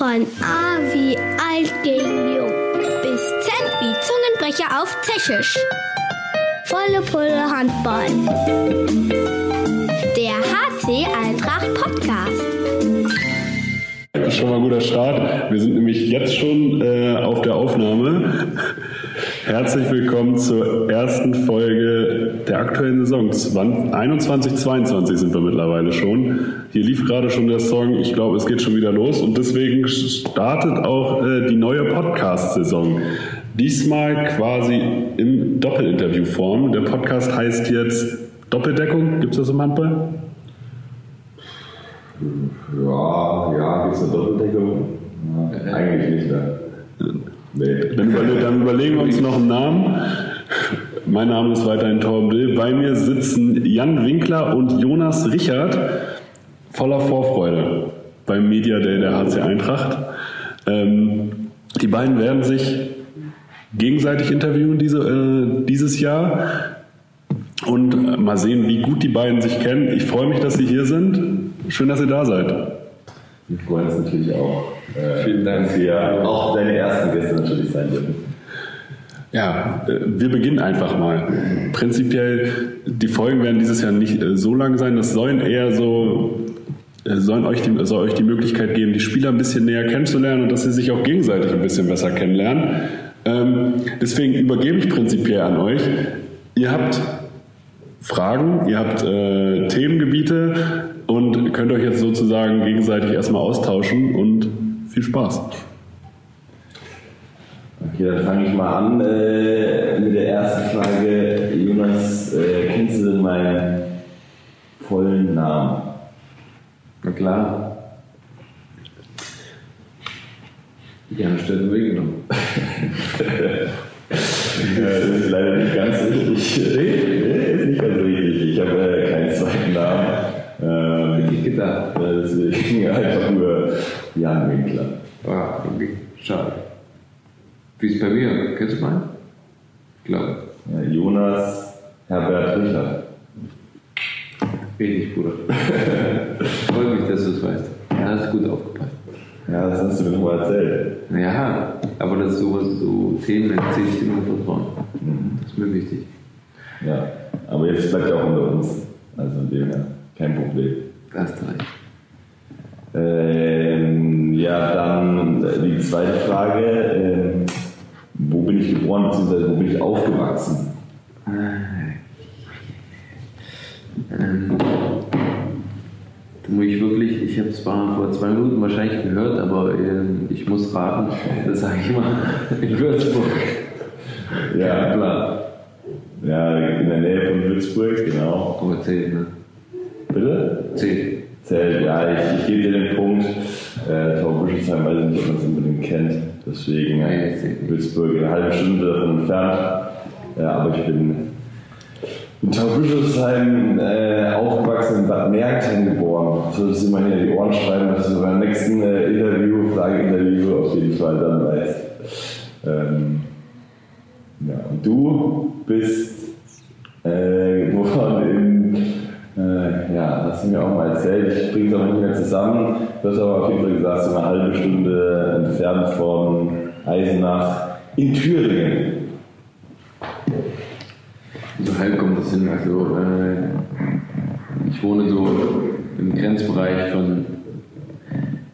Von A wie alt gegen jung bis Z wie Zungenbrecher auf Tschechisch. Volle Pulle Handball. Der HC Eintracht Podcast. Das ist schon mal ein guter Start. Wir sind nämlich jetzt schon äh, auf der Aufnahme. Herzlich willkommen zur ersten Folge der aktuellen Saison. 21, 22 sind wir mittlerweile schon. Hier lief gerade schon der Song. Ich glaube, es geht schon wieder los und deswegen startet auch äh, die neue Podcast-Saison. Diesmal quasi im Doppelinterviewform. Der Podcast heißt jetzt Doppeldeckung. Gibt es das im Handball? Ja, ja, gibt es eine Doppeldeckung? Ja, eigentlich nicht mehr. Nee. Dann, überle dann, überlegen wir uns noch einen Namen. Mein Name ist weiterhin Torben Dill. Bei mir sitzen Jan Winkler und Jonas Richard voller Vorfreude beim Media Day der HC Eintracht. Ähm, die beiden werden sich gegenseitig interviewen diese, äh, dieses Jahr und mal sehen, wie gut die beiden sich kennen. Ich freue mich, dass Sie hier sind. Schön, dass ihr da seid. Wir freuen uns natürlich auch. Äh, Vielen Dank. Dass wir auch deine ersten Gäste natürlich sein dürfen. Ja, äh, wir beginnen einfach mal. Prinzipiell, die Folgen werden dieses Jahr nicht äh, so lang sein. Das sollen eher so, sollen euch die, soll euch die Möglichkeit geben, die Spieler ein bisschen näher kennenzulernen und dass sie sich auch gegenseitig ein bisschen besser kennenlernen. Ähm, deswegen übergebe ich prinzipiell an euch. Ihr habt Fragen, ihr habt Themengebiete und könnt euch jetzt sozusagen gegenseitig erstmal austauschen und viel Spaß. Okay, dann fange ich mal an äh, mit der ersten Frage. Jonas, äh, kennst du denn meinen vollen Namen? Na klar. Gerne Steffen weggenommen. das ist leider nicht ganz richtig. Ist nicht ganz richtig. Ich habe äh, keinen zweiten Namen. Ähm, Hätte ich gedacht. Deswegen einfach nur Jan Winkler. Ah, okay. Schade. Wie ist es bei mir? Kennst du meinen? Ich glaube. Ja, Jonas Herbert Richard. Richtig, Bruder. Freut mich, dass du es weißt. Ja, hast gut aufgepasst. Ja, das hast du mir nochmal erzählt. Ja, aber das ist sowas, so Themen erzähle ich dir nur vertrauen. Das ist mir wichtig. Ja, aber jetzt bleibt er auch unter uns. Also von dem her, kein Problem. Da hast du recht. Ähm, ja, dann die zweite Frage. Ähm, wo bin ich geboren, beziehungsweise wo bin ich aufgewachsen? Ähm, da muss ich wirklich, ich habe es zwar vor zwei Minuten wahrscheinlich gehört, aber ähm, ich muss raten, das sage ich mal, in Würzburg. Ja, klar. Ja, in der Nähe von Würzburg, genau. Aber zählt, ne? Bitte? Zählt. Zählt, ja, ich, ich gebe dir den Punkt. Äh, Tor Buschelsheim weiß ich nicht, ob man es unbedingt kennt. Deswegen äh. Würzburg eine halbe Stunde davon entfernt. Ja, aber ich bin in Taubüschelsheim äh, aufgewachsen in Bad Mergentheim geboren. So, dass immer hier die Ohren schreiben, dass du beim nächsten äh, Interview, Frageinterview auf jeden Fall dann weißt. Ähm, ja, und du bist äh, geboren in, äh, ja, hast du mir auch mal erzählt, ich bringe es aber nicht mehr zusammen. Du hast aber auf jeden Fall gesagt, so eine halbe Stunde entfernt von Eisenach in Thüringen. So halb kommt das hin. Also, äh, ich wohne so im Grenzbereich von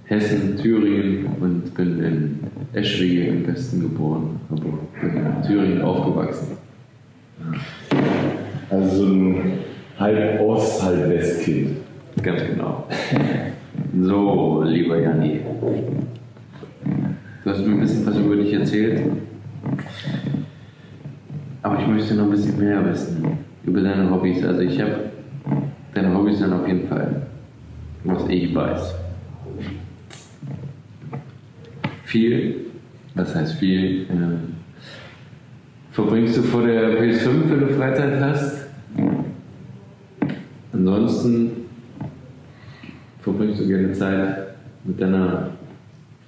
Hessen, Thüringen und bin in Eschwege im Westen geboren, aber bin in Thüringen aufgewachsen. Also so ein halb Ost, halb Westkind. Ganz genau. So, lieber Janni. Du hast mir ein bisschen was über dich erzählt. Aber ich möchte noch ein bisschen mehr wissen über deine Hobbys. Also ich habe deine Hobbys dann auf jeden Fall, was ich weiß. Viel, was heißt viel, äh, verbringst du vor der PS5, wenn du Freizeit hast. Ansonsten verbringst du gerne Zeit mit deiner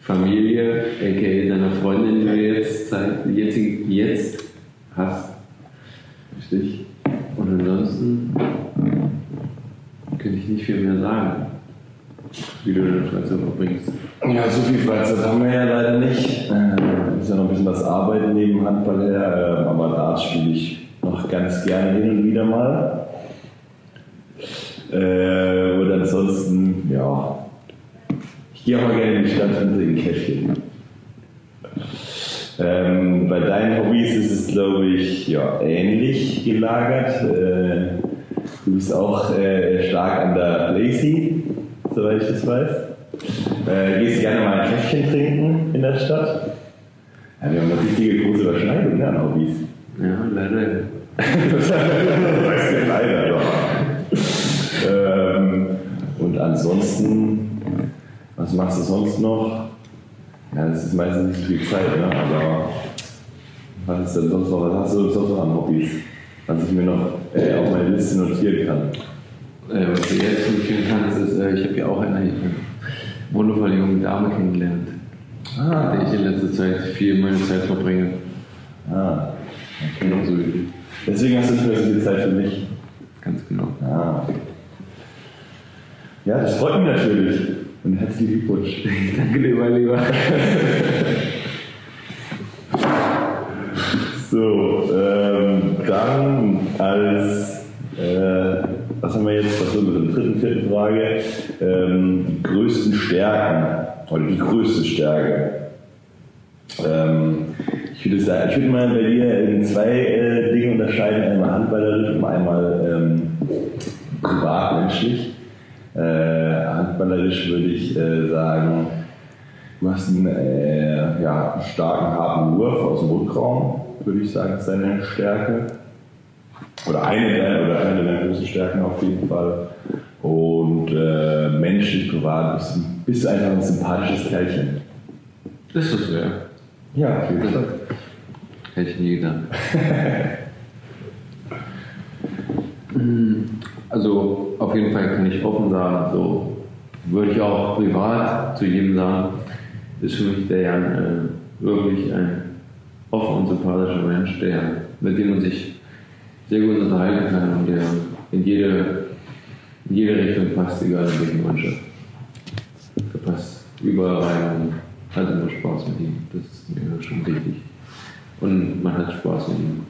Familie, aka deiner Freundin, die du jetzt, Zeit, jetzt, jetzt hast. Richtig? Und ansonsten könnte ich nicht viel mehr sagen, wie du deine Freizeit verbringst. Ja, so viel Freizeit haben wir ja leider nicht. Äh, ist ja noch ein bisschen was arbeiten neben Handball her, äh, aber Darts spiele ich noch ganz gerne hin und wieder mal. Äh, und ansonsten, ja, ich gehe auch mal gerne in die Stadt und trinke Käffchen. Ähm, bei deinen Hobbys ist es, glaube ich, ja, ähnlich gelagert. Äh, du bist auch äh, stark an der Lazy, soweit ich das weiß. Äh, gehst gerne mal ein Käffchen trinken in der Stadt. Ja, wir haben eine richtige große Überschneidung ne, an Hobbys. Ja, leider. das weißt du leider, doch. Ähm, und ansonsten, was machst du sonst noch? Ja, das ist meistens nicht viel Zeit, ne? aber was ist denn sonst noch? Was hast du sonst noch an Hobbys? Was ich mir noch äh, auf meine Liste notieren kann. Äh, was du jetzt notieren kannst, ist, äh, ich habe ja auch eine wundervolle junge Dame kennengelernt, Ah, mit der ich in letzter Zeit viel meine Zeit verbringe. ah. Genauso wie du. Deswegen hast du nicht mehr so viel Zeit für mich. Ganz genau. Ah. Ja, das freut mich natürlich. Und herzlichen Glückwunsch. Danke dir, mein Lieber. So, ähm, dann als, äh, was haben wir jetzt, was sind wir der dritten, vierten Frage, ähm, die größten Stärken oder die größte Stärke. Ähm, ich würde sagen, ich würde mal bei dir in zwei äh, Dinge unterscheiden, einmal handballerisch und einmal ähm, privatmenschlich. Äh, handballerisch würde ich äh, sagen, du hast einen äh, ja, starken, harten Wurf aus dem Rückraum, würde ich sagen, ist deine Stärke. Oder eine deiner, oder eine deiner großen Stärken auf jeden Fall. Und äh, menschlich, privat bist, du- bist du einfach ein sympathisches Kerlchen. Ist das wäre. Ja, auf jeden Fall. Hätte ich nie gedacht. Also auf jeden Fall kann ich offen sagen, so würde ich auch privat zu jedem sagen, ist für mich der Jan äh, wirklich ein offen und sympathischer Mensch, der, mit dem man sich sehr gut unterhalten kann und der in jede, in jede Richtung passt, egal in welche Mannschaft. Der passt überall rein und hat immer Spaß mit ihm. Das ist mir schon wichtig. Und man hat Spaß mit ihm.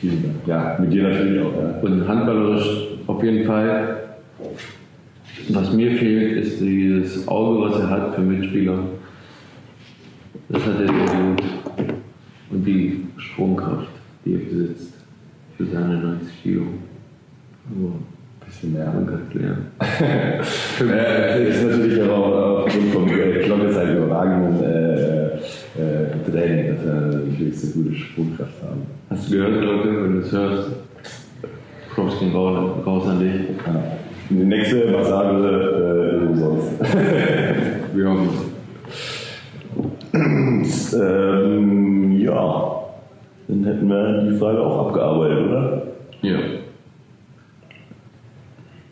Vielen Dank. Ja, mit dir natürlich auch. Ja. Und handballerisch auf jeden Fall. Was mir fehlt, ist dieses Auge, was er hat für Mitspieler. Das hat er sehr gut. Und die Sprungkraft, die er besitzt für seine 90 Kilo. Aber Bisschen mehr. es lernen. Äh, ist natürlich auch aufgrund vom äh, Glocke sein überragenden äh, äh, Training, dass wir natürlich so gute Sprungkraft haben. Hast du gehört, Leute, wenn du es hörst? Props gehen raus, an dich. Ja. Und Die nächste Massage äh, umsonst. Wir hoffen es. ähm, ja, dann hätten wir die Frage auch abgearbeitet, oder? Ja.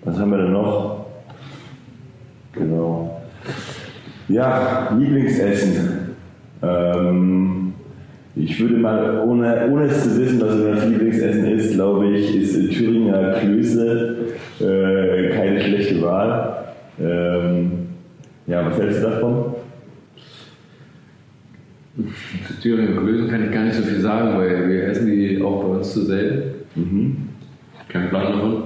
Was haben wir denn noch? Genau. Ja, Lieblingsessen. Ähm, ich würde mal, ohne, ohne es zu wissen, was das Lieblingsessen ist, glaube ich, ist Thüringer Klöße äh, keine schlechte Wahl. Ähm, ja, was hältst du davon? Zu Thüringen Klößen kann ich gar nicht so viel sagen, weil wir essen die auch bei uns zu selten. Mhm. Kein Plan davon.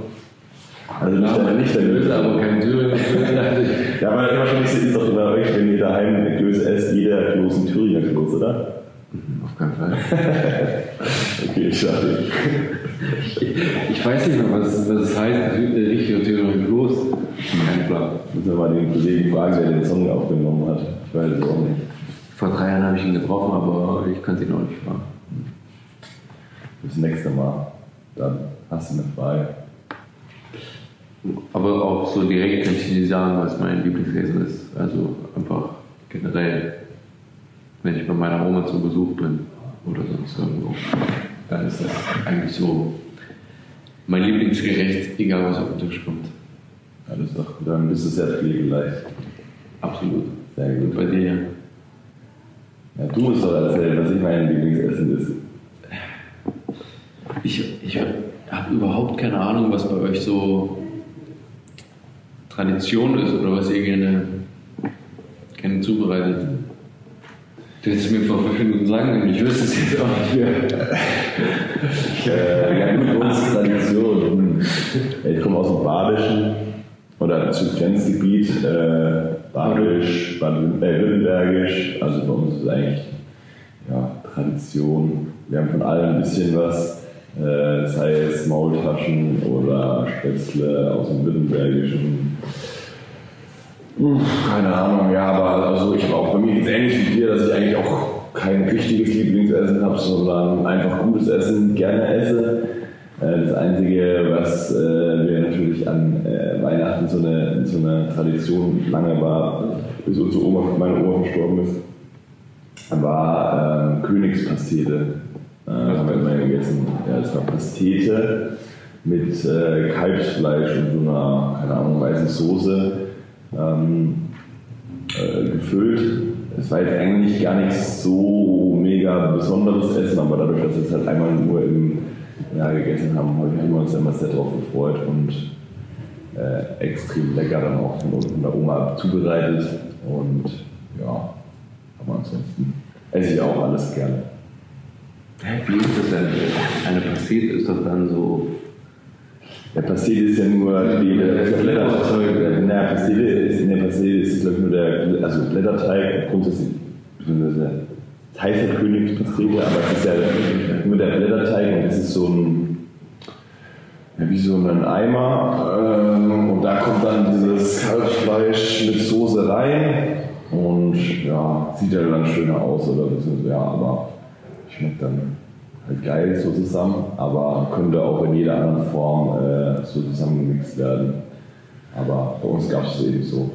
Also nicht, aber nicht Klöße, aber kein Thüringer Klöße. Ja, aber immer schon ist doch bei euch, wenn ihr daheim Klöße esst, jeder Kloß ein Thüringer Kloß, oder? Auf keinen Fall. Okay, schade. Ich weiß nicht mehr, was, was es heißt, Thü- richtiger Thüringer Kloß. Kein Plan. Müssen wir mal den Kollegen fragen, der den Song aufgenommen hat. Ich weiß es auch nicht. Vor drei Jahren habe ich ihn getroffen, aber ich kann ihn auch nicht fragen. Das nächste Mal. Dann hast du eine Frage. Aber auch so direkt kann ich nicht sagen, was mein Lieblingsessen ist. Also einfach generell, wenn ich bei meiner Oma zu Besuch bin oder sonst irgendwo, dann ist das eigentlich so mein Lieblingsgericht, egal was auf den Tisch kommt. Ist doch, dann bist du sehr pflegeleicht. Absolut. Sehr Und gut. bei dir? Ja, du musst doch erzählen, was ich mein Lieblingsessen ist. Ich, ich habe überhaupt keine Ahnung, was bei euch so Tradition ist oder was ihr gerne, gerne zubereitet. Du hättest mir vor fünf Minuten sagen können, ich wüsste es jetzt auch nicht mehr. Äh, gut, bei uns ist Tradition. Ich komme aus dem Badischen oder zu Grenzgebiet, äh, Badisch, Baden- äh. Also bei uns ist eigentlich ja, Tradition. Wir haben von allem ein bisschen was, äh, sei es Maultaschen oder Spätzle aus dem Württembergischen. Hm, Keine Ahnung, ja, aber also ich habe auch bei mir es ähnlich wie dir, dass ich eigentlich auch kein richtiges Lieblingsessen habe, sondern einfach gutes Essen gerne esse. Äh, Das Einzige, was äh, wir natürlich an äh, Weihnachten so eine, so eine Tradition lange war, bis unsere Oma, meine Oma verstorben ist, war ähm, Königspastete. Äh, haben wir immer gegessen. Ja, das war Pastete mit äh, Kalbsfleisch und so einer, keine Ahnung, weißen Soße ähm, äh, gefüllt. Es war jetzt eigentlich gar nichts so mega besonderes Essen, aber dadurch, dass wir es halt einmal nur im Jahr gegessen haben, haben wir uns immer sehr darauf gefreut und äh, extrem lecker dann auch von unten der Oma zubereitet. Und ja, aber ansonsten esse ich auch alles gerne. Wie ist das denn? Eine Pastete ist doch dann so. Der Pastete ist ja nur die, der, der Blätterteig. Na, Pastete ist, in der Pastete ist glaube ich nur der, also Blätterteig, grundsätzlich, beziehungsweise es heißt ja Königspastete, aber es ist ja nur der Blätterteig und es ist so ein, ja, wie so ein Eimer ähm, und da kommt dann dieses Kalbsfleisch mit Soße rein und ja, sieht ja dann schöner aus oder ja, aber schmeckt dann halt geil so zusammen, aber könnte auch in jeder anderen Form äh, so zusammengemixt werden. Aber bei uns gab es eben so.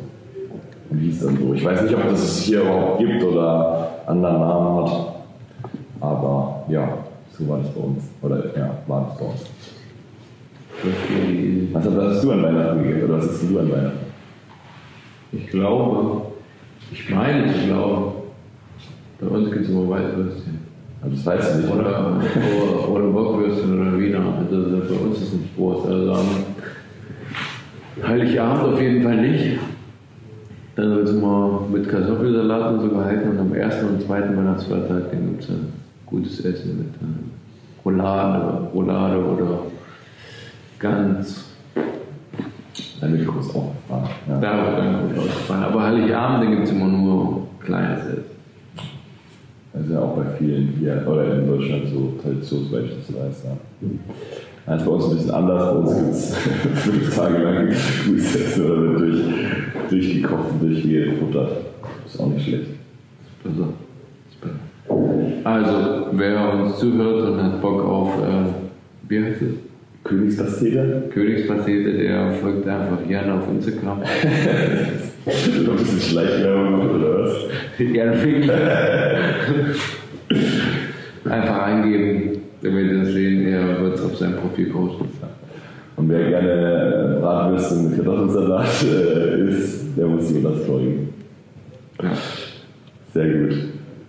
Und hieß dann so. Ich weiß nicht, ob das es hier überhaupt gibt oder anderen Namen hat. Aber ja, so war das bei uns. Oder ja, war das bei uns. Was hast- du an Weihnachten gegessen? Oder was hast du an Weihnachten? Ich glaube, ich meine zu glauben, bei uns gibt es immer Weißwürstchen. Aber das weißt du nicht, oder? Oder, oder, Bockwürstchen oder Wiener. Also bei uns ist nicht groß. Also Heiligabend auf jeden Fall nicht. Dann wird es immer mit Kartoffelsalat und so gehalten und am ersten und zweiten Weihnachtsfeiertag gibt es gutes Essen mit äh, Roulade, Roulade oder Gans. Dein Mikro ist auch gefahren. Ja. Da wird dann gut ausgefallen. Aber Heiligabend, gibt es immer nur kleines Essen. Das ist ja auch bei vielen hier oder in Deutschland so weiß ja. Das ist bei uns ein bisschen anders. Bei uns gibt es fünf Tage lang Grüßessen oder wird durch, durchgekocht und durchgefuttert. Ist auch nicht schlecht. Also, also, wer uns zuhört und hat Bock auf, äh, wie heißt es? Königspastete? Königspastete, der folgt einfach gerne auf Instagram. Noch ein bisschen Schleichwerbung oder was? Jan Fickler. Einfach eingeben, wenn wir das sehen, er wird es auf seinem Profil posten. Und wer gerne äh, Bratwürste mit Kartoffelsalat äh, isst, der muss sich das folgen. Ja. Sehr gut.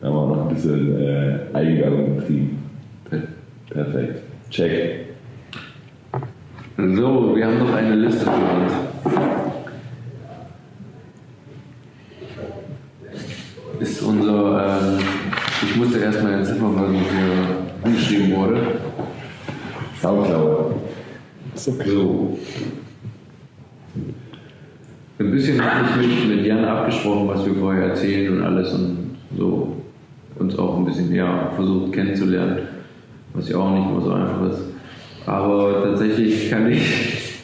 Da haben wir noch ein bisschen äh, Eigenwerbung betrieben. Perfekt. Check. So, wir haben noch eine Liste für uns. Ist unser, ähm, ich musste erstmal entziffern, was hier angeschrieben wurde. Sauklaue. So. Ein bisschen habe ich mit, mit Jan abgesprochen, was wir vorher erzählen und alles und so uns auch ein bisschen ja, versucht kennenzulernen, was ja auch nicht immer so einfach ist. Aber tatsächlich kann ich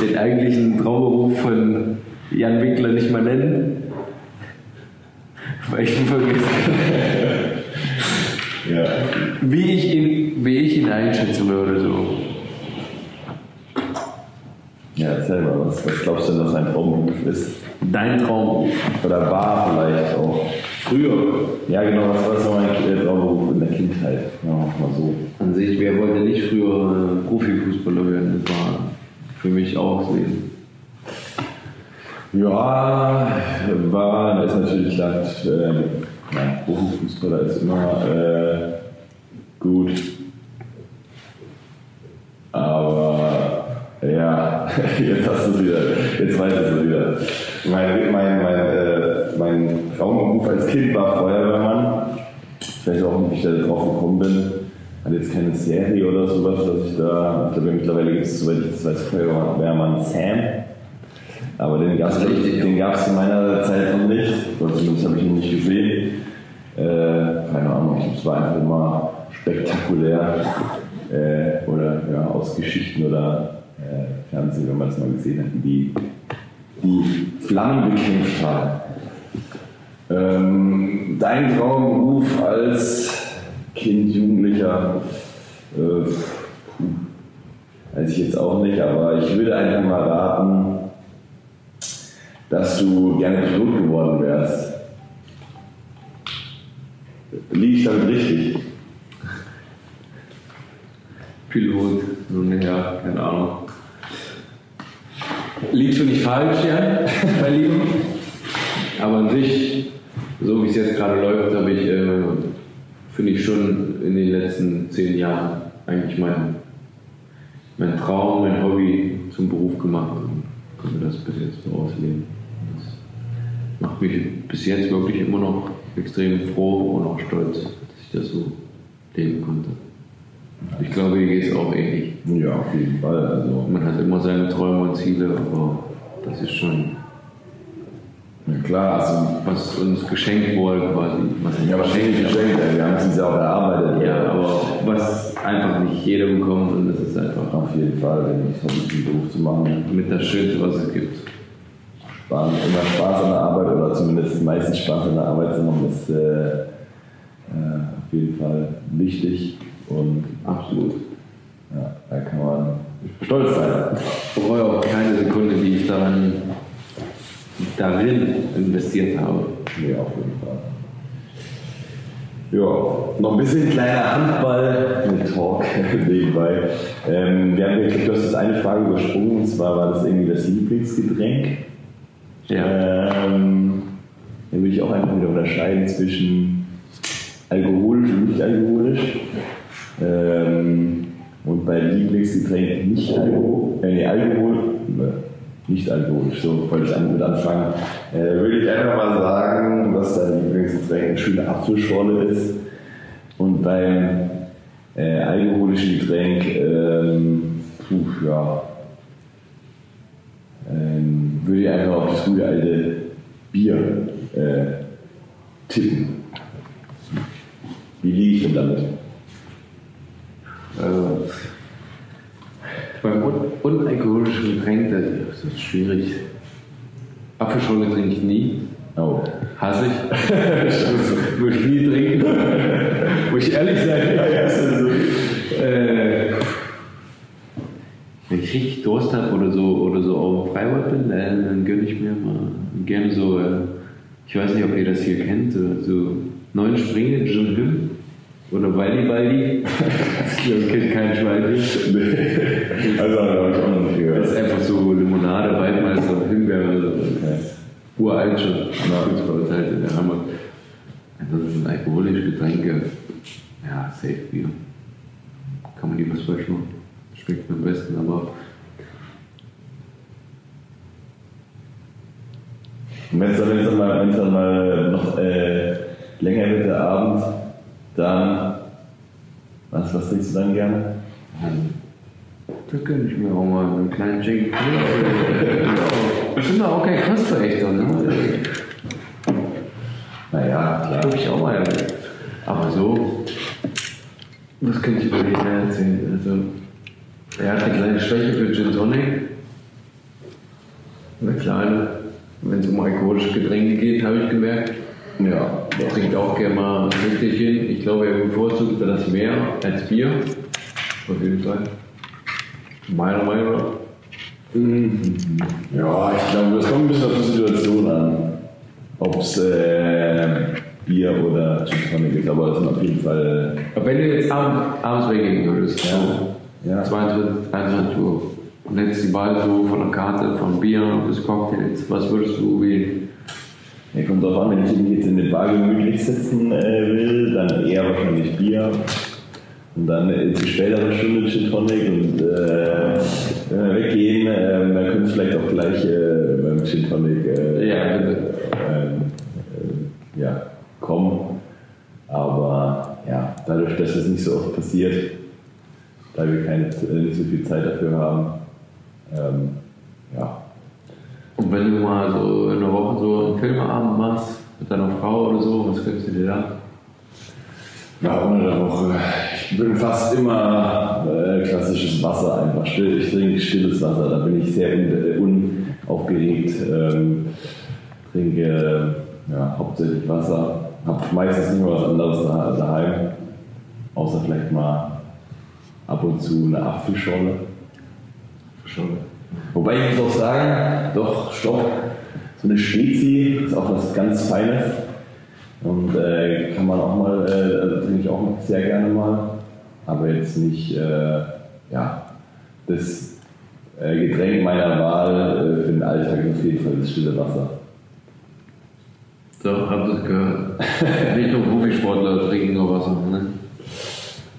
den eigentlichen Traumberuf von Jan Winkler nicht mal nennen, weil ich ihn vergesse. Ja. Wie ich ihn, wie ich ihn einschätzen würde. So. Ja, erzähl mal, was, was glaubst du denn, was ein Traumberuf ist? Dein Traumberuf. Oder war vielleicht auch? Früher. Ja, genau, was war so mein äh, Traumberuf in der Kindheit? Ja, mal so. An sich, wer wollte nicht früher äh, Profifußballer werden? Das war für mich auch das Leben. Ja, war, ist natürlich klar, äh, ja, Profifußballer ist immer äh, gut. Aber ja, jetzt hast du es wieder, jetzt weißt du es wieder. Mein, mein, mein äh, mein Traumberuf als Kind war Feuerwehrmann. Ich weiß auch nicht, wie ich da drauf gekommen bin. Hatte jetzt keine Serie oder sowas, dass ich da. Ich glaube, mittlerweile gibt es, soweit ich das weiß, Feuerwehrmann Sam. Aber den gab es zu meiner Zeit noch nicht. Oder zumindest habe ich ihn nicht gesehen. Äh, keine Ahnung, ich- es war einfach immer spektakulär. Äh, oder ja, aus Geschichten oder äh, Fernsehen, wenn man es mal gesehen hat, wie die, die Flammen bekämpft haben. Ähm, dein Traumberuf als Kind, Jugendlicher, äh, weiß ich jetzt auch nicht, aber ich würde einfach mal raten, dass du gerne Pilot geworden wärst. Liege ich damit richtig? Pilot, so ja, keine Ahnung. Liegt schon nicht falsch, ja, mein Lieben. Aber an sich, so wie es jetzt gerade läuft, habe ich, äh, finde ich schon in den letzten zehn Jahren eigentlich mein, mein Traum, mein Hobby zum Beruf gemacht und konnte das bis jetzt so ausleben. Das macht mich bis jetzt wirklich immer noch extrem froh und auch stolz, dass ich das so leben konnte. Ich glaube, hier geht es auch ähnlich. Ja, auf jeden Fall. Also, Man hat immer seine Träume und Ziele, aber das ist schon, ja klar, also, was uns geschenkt wurde quasi. Was nicht ja, wahrscheinlich geschenkt, ey. wir haben es uns ja auch erarbeitet. Ja, aber was einfach nicht jeder bekommt und das ist einfach Auf jeden Fall, wenn ich versuche, den Beruf zu machen. mit das Schönste, was es gibt. Spaß, immer Spaß an der Arbeit oder zumindest meistens Spaß an der Arbeit zu machen, ist äh, äh, auf jeden Fall wichtig und Absolut. ja, da kann man stolz sein. Ich bereue auch keine Sekunde, die ich daran, darin investiert habe. Nee, auf jeden Fall. Ja, noch ein bisschen kleiner Handball mit Talk nebenbei. Ähm, wir haben, ich glaube, du hast das eine Frage übersprungen, und zwar war das irgendwie das Lieblingsgetränk. Ähm, da würde ich auch einfach wieder unterscheiden zwischen alkoholisch und nicht alkoholisch. Ähm, und bei Lieblingsgetränk nicht Alkohol, äh, nee, Alkohol, ne, nicht alkoholisch, so wollte ich an- mit anfangen. Äh, würde ich einfach mal sagen, dass dein Lieblingsgetränk eine schöne Apfelschorle ist. Und beim äh, alkoholischen Getränk, ähm, puh, ja, ähm, würde ich einfach auf das gute alte Bier äh, tippen. Wie liege ich denn damit? Also, beim un unalkoholischen Getränk, das ist schwierig. Apfelschorle trinke ich nie. Oh. Hasse ich. Würde ich nie trinken. Muss ich ehrlich sein. Äh, wenn ich richtig Durst habe oder so, oder so auf dem Freibad bin, äh, dann gönne ich mir mal gerne so, äh, ich weiß nicht, ob ihr das hier kennt, so, so neun Springe, Jim Him oder Baldi Baldi. Das kennt kein Schwein hier. Also, habe ich auch noch nicht Das gehört. ist einfach so Limonade, Waldmeister, Himbeere, so. Okay. uralt schon. Das uns halt in der Heimat. Ansonsten alkoholische Getränke, ja, safe Bier. Kann man nie was falsch machen. Schmeckt mir am besten, aber wenn es dann, mal, wenn's dann mal noch äh, länger wird, der Abend, dann. Was, was trinkst du dann gerne? da gönne ich mir auch mal einen kleinen bin doch auch kein Kostverächter, ne? Naja, klar. Glaube ich auch mal. Aber so, was könnte ich über mehr erzählen? Also, er hat eine kleine Schwäche für Gin Tonic. Eine kleine. Wenn es um alkoholische Getränke geht, habe ich gemerkt. Ja, Er trinkt auch gerne mal ein Rückchen. Ich glaube, er bevorzugt das mehr als Bier. Auf jeden Fall. Meiner Meinung nach. Ja, ich glaube, das kommt ein bisschen auf die Situation an. Ob es äh, Bier oder Gin ist, aber das sind auf jeden Fall. Aber wenn du jetzt abends, abends weggehen würdest, so Ja. 22, 23 Uhr, und hättest die Wahl so von der Karte, von Bier bis Cocktails, was würdest du wählen? Ja, kommt drauf an, wenn ich mich jetzt in den Bar gemütlich sitzen äh, will, dann eher wahrscheinlich Bier. Und dann äh, zu späterer Stunde Gin Tonic und äh, wenn wir weggehen, äh, dann können wir vielleicht auch gleich äh, beim Gin Tonic äh, Ja, bitte. ähm, ja, kommen. Aber ja, dadurch, dass es nicht so oft passiert, da wir keine, äh, nicht so viel Zeit dafür haben, ähm, ja, Und wenn du mal so in einer Woche so einen Filmeabend machst mit deiner Frau oder so, was gönnst du dir da? Ja, unter der Woche. Ich bin fast immer äh, klassisches Wasser einfach. Still, ich trinke stilles Wasser, da bin ich sehr un, unaufgeregt. Ähm, trinke äh, ja, hauptsächlich Wasser. Hab meistens nicht mehr was anderes da, daheim. Außer vielleicht mal ab und zu eine Apfelschorle. Schon. Wobei ich muss auch sagen, doch, stopp, so eine Spezi ist auch was ganz Feines. Und äh, kann man auch mal, äh, also trinke ich auch sehr gerne mal. Aber jetzt nicht, äh, ja, das äh, Getränk meiner Wahl äh, für den Alltag ist auf jeden Fall das stille Wasser. So, habt ihr gehört. Nicht nur Profisportler trinken nur Wasser, ne?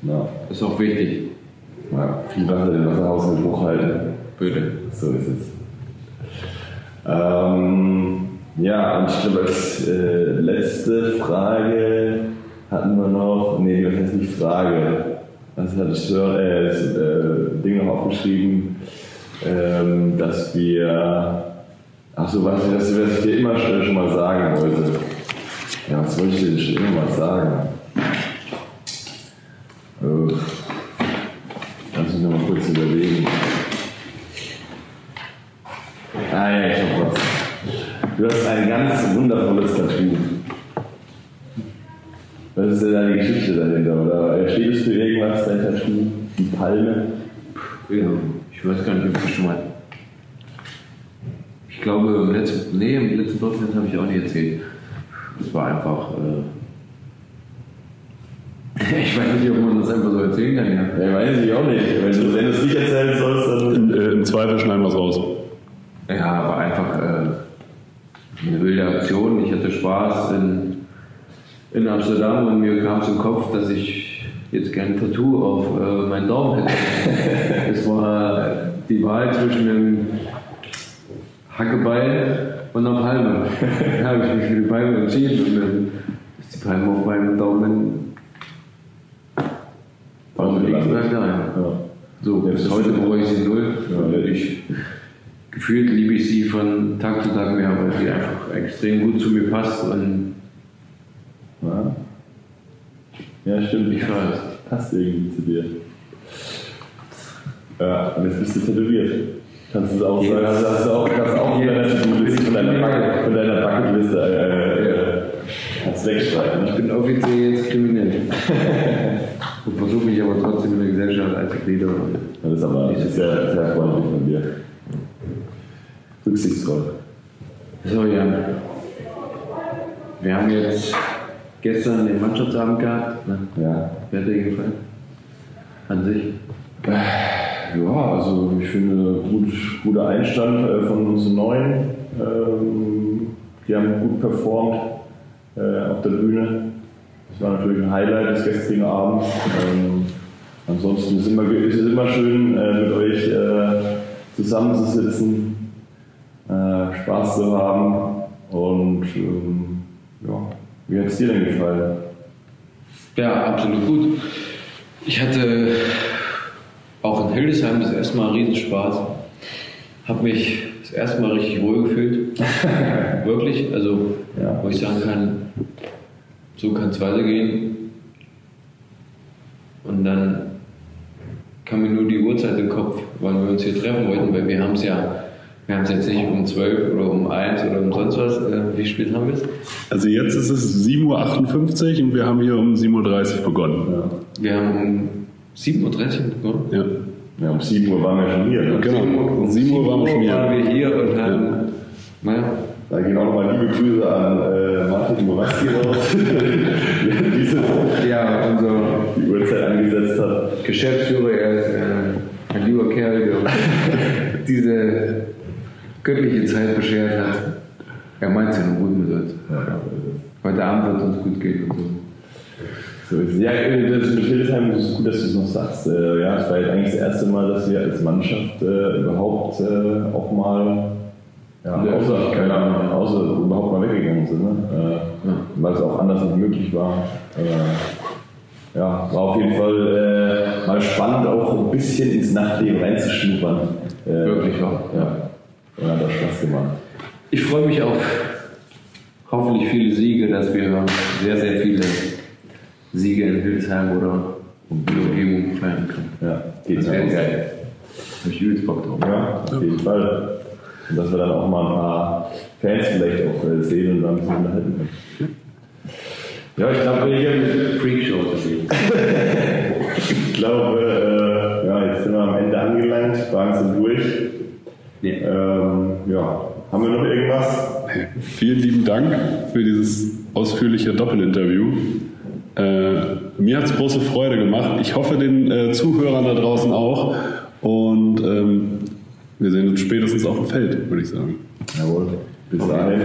Ja, Ist auch wichtig. ja, viel Wasser, den Wasserhaushalt hochhalten. Bitte. So ist es. Ähm, ja, und ich glaube, als äh, letzte Frage hatten wir noch, nee, das heißt nicht Frage, das hatte Sir, äh, das äh, Ding noch aufgeschrieben, ähm, dass wir, ach so, was, was, ich dir immer schon, schon mal sagen wollte. Ja, was wollte ich dir schon immer mal sagen? Äh, lass mich noch mal kurz überlegen. Ah ja, ich hab was. Du hast ein ganz wundervolles Tattoo. Was ist denn deine Geschichte dahinter? Oder steht es für irgendwas, dein Tattoo? Die Palme? Ja, ich weiß gar nicht, ob ich schon mal. Ich glaube, im letzten, nee, im letzten Podcast habe ich auch nicht erzählt. Es war einfach. Äh, ich weiß nicht, ob man das einfach so erzählen kann, ja. Ja, weiß ich auch nicht. Wenn du, du es nicht erzählen sollst, dann. Im, äh, Im Zweifel schneiden wir es raus. Ja, war einfach äh, eine wilde Aktion. Ich hatte Spaß in, in Amsterdam und mir kam zum Kopf, dass ich jetzt gerne ein Tattoo auf äh, meinen Daumen hätte. es war die Wahl zwischen einem Hackebeil und einer Palme. Da habe ich mich für die Palme entschieden und dann ist die Palme auf meinem Daumen Palme links gelandet. da. Ja. So, bis heute bereue ich sie null. Ja. Ich, gefühlt liebe ich sie von Tag zu Tag mehr, weil sie einfach extrem gut zu mir passt und Ja. ja, stimmt. ich weiß. Passt irgendwie zu dir. Ja, und jetzt bist du tätowiert. Kannst du es auch sagen? Hast, hast du auch, du auch von deiner To-Do-Liste, von deiner Bucket- von deiner Bucketliste äh, äh, kannst wegstreichen. Ich bin offiziell jetzt kriminell. und versuche mich aber trotzdem in der Gesellschaft als Glieder. Das ist aber sehr, sehr freundlich von dir. Rücksichtsvoll. So, Jan. Wir haben jetzt gestern den Mannschaftsabend gehabt. Ne? Ja. Wer hat dir gefallen? An sich? Ja, also ich finde, gut, guter Einstand äh, von uns Neuen. Ähm, die haben gut performt äh, auf der Bühne. Das war natürlich ein Highlight des gestrigen Abends. Ähm, ansonsten ist es immer, ist es immer schön, äh, mit euch äh, zusammenzusitzen, äh, Spaß zu haben. Und ähm, ja, wie hat es dir denn gefallen? Ja, absolut gut. Ich hatte auch in Hildesheim das erste Mal Riesenspaß. Habe mich das erste Mal richtig wohl gefühlt. Wirklich. Also, Ja. wo ich sagen kann, so kann es weitergehen. Und dann kam mir nur die Uhrzeit den Kopf, wann wir uns hier treffen wollten, weil wir haben es ja, wir haben es jetzt nicht um 12 oder um 1 oder um sonst was. Äh, wie spät haben wir es? Also jetzt ist es 7.58 Uhr und wir haben hier um 7.30 Uhr begonnen. Wir haben um 7.30 Uhr begonnen. Ja. Ja, um 7 Uhr waren wir schon hier. Ne? Genau. Um 7 Uhr waren wir schon hier. waren wir hier und haben, naja, Da gehen auch nochmal liebe Grüße an äh, Martin Moraski raus, der diese ja, unser die Uhrzeit angesetzt hat. Geschäftsführer, er ist äh, ein lieber Kerl, der diese göttliche Zeit beschert hat. Er meint es ja nur gut mit uns. Heute Abend wird es uns gut gehen und so. So ist es. Ja, das mit Hildesheim das ist gut, dass du es noch sagst. Äh, ja, es war jetzt eigentlich das erste Mal, dass wir als Mannschaft äh, überhaupt äh, auch mal Ja, Ja, außer, keine Ahnung. außer überhaupt mal weggegangen sind, ne? äh, weil es auch anders nicht möglich war. Äh, ja, war auf jeden Fall mal spannend, auch ein bisschen ins Nachtleben reinzuschnuppern. Wirklich wahr. Ja, und hat auch Spaß gemacht. Ich freue mich auf hoffentlich viele Siege, dass wir sehr, sehr viele Siege in Hildesheim oder in der Umgebung feiern können. Ja, geht Das wäre geil. Habe ich übelst Bock drauf. Ja, auf jeden Fall. Und dass wir dann auch mal ein paar Fans vielleicht auch sehen und dann ein bisschen unterhalten können. Ja, ich glaube, wir Freakshow deswegen. Ich glaube, äh, ja, jetzt sind wir am Ende angelangt, Fragen sind durch. Ja. Ähm, ja, haben wir noch irgendwas? Vielen lieben Dank für dieses ausführliche Doppelinterview. Äh, mir hat es große Freude gemacht. Ich hoffe den äh, Zuhörern da draußen auch. Und ähm, wir sehen uns spätestens auf dem Feld, würde ich sagen. Jawohl. Bis dahin.